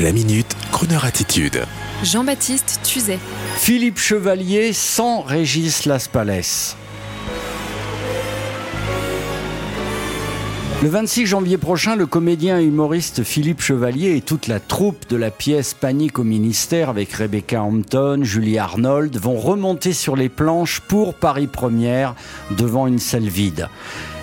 La minute, Kroneur attitude. Jean-Baptiste Tuzet. Philippe Chevalier sans Régis Laspalès. Le 26 janvier prochain, le comédien et humoriste Philippe Chevalier et toute la troupe de la pièce Panique au ministère avec Rebecca Hampton, Julie Arnold vont remonter sur les planches pour Paris Première devant une salle vide.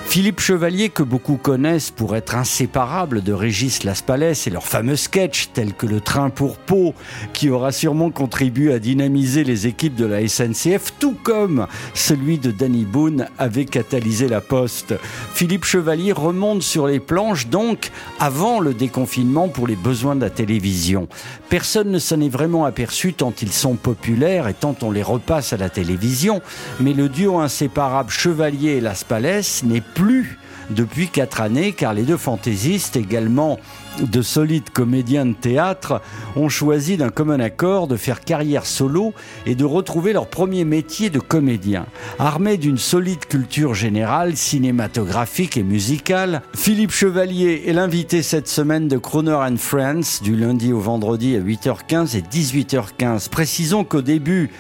Philippe Chevalier, que beaucoup connaissent pour être inséparable de Régis Laspalès et leur fameux sketch tel que le train pour Pau, qui aura sûrement contribué à dynamiser les équipes de la SNCF, tout comme celui de Danny Boone avait catalysé la poste. Philippe Chevalier remonte sur les planches donc avant le déconfinement pour les besoins de la télévision. Personne ne s'en est vraiment aperçu tant ils sont populaires et tant on les repasse à la télévision, mais le duo inséparable Chevalier et Laspalès n'est plus depuis quatre années, car les deux fantaisistes, également de solides comédiens de théâtre, ont choisi d'un commun accord de faire carrière solo et de retrouver leur premier métier de comédien. Armé d'une solide culture générale, cinématographique et musicale, Philippe Chevalier est l'invité cette semaine de Croner and Friends, du lundi au vendredi à 8h15 et 18h15. Précisons qu'au début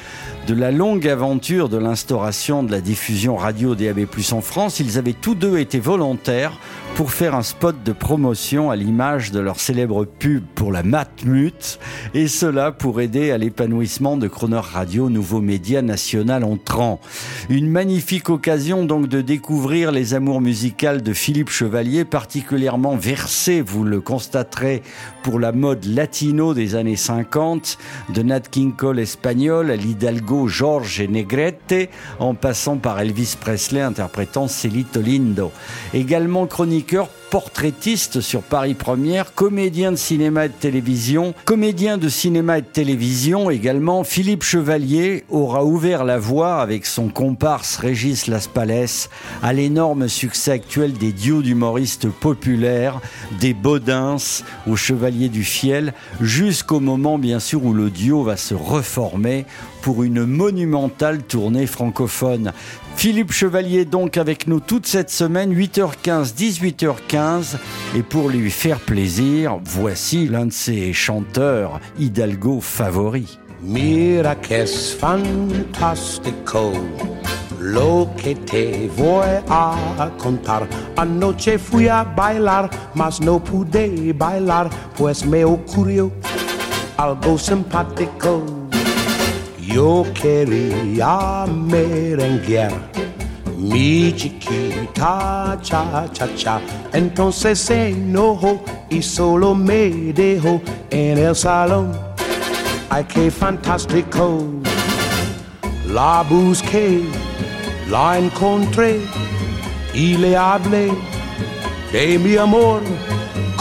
de la longue aventure de l'instauration de la diffusion radio DAB+, en France, ils avaient tous deux été volontaires pour faire un spot de promotion à l'image de leur célèbre pub pour la Matmut, et cela pour aider à l'épanouissement de Croner Radio, nouveau média national entrant. Une magnifique occasion donc de découvrir les amours musicales de Philippe Chevalier, particulièrement versé, vous le constaterez, pour la mode latino des années 50, de Nat King Cole espagnol à l'Hidalgo George Negrete, en passant par Elvis Presley interprétant Celito Lindo. Également chronique chroniqueur portraitiste sur Paris Première, comédien de cinéma et de télévision, comédien de cinéma et de télévision également, Philippe Chevalier aura ouvert la voie avec son comparse Régis Laspalès à l'énorme succès actuel des duos d'humoristes populaires, des Baudins au Chevalier du Fiel, jusqu'au moment bien sûr où le duo va se reformer pour une monumentale tournée francophone. Philippe Chevalier donc avec nous toute cette semaine, 8h15, 18h15. Et pour lui faire plaisir, voici l'un de ses chanteurs Hidalgo favoris. Mira que es fantástico lo que te voy a contar. Anoche fui a bailar, mas no pude bailar, pues me ocurrió algo simpático. Yo quería merenguear mi chiquita cha cha cha. Entonces se enojó y solo me dejó en el salón. Ay, qué fantástico. La busqué, la encontré y le hablé de mi amor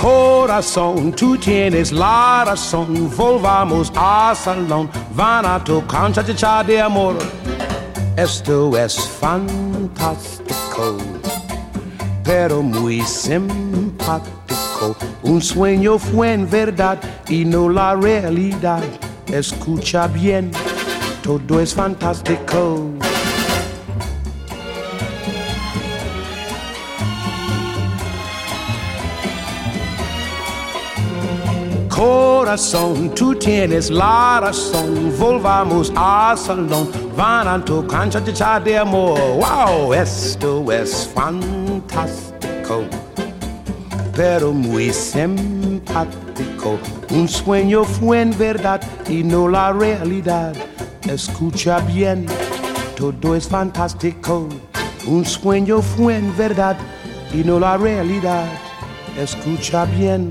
corazón, tú tienes la razón. Volvamos al salón, van a tocar cha cha de amor. Esto es fantástico, pero muy simpático. Un sueño fue en verdad y no la realidad. Escucha bien, todo es fantástico. Corazón, tú tienes la razón. Volvamos al salón, van a tu cancha de amor. Wow, esto es fantástico, pero muy simpático. Un sueño fue en verdad y no la realidad. Escucha bien, todo es fantástico. Un sueño fue en verdad y no la realidad. Escucha bien.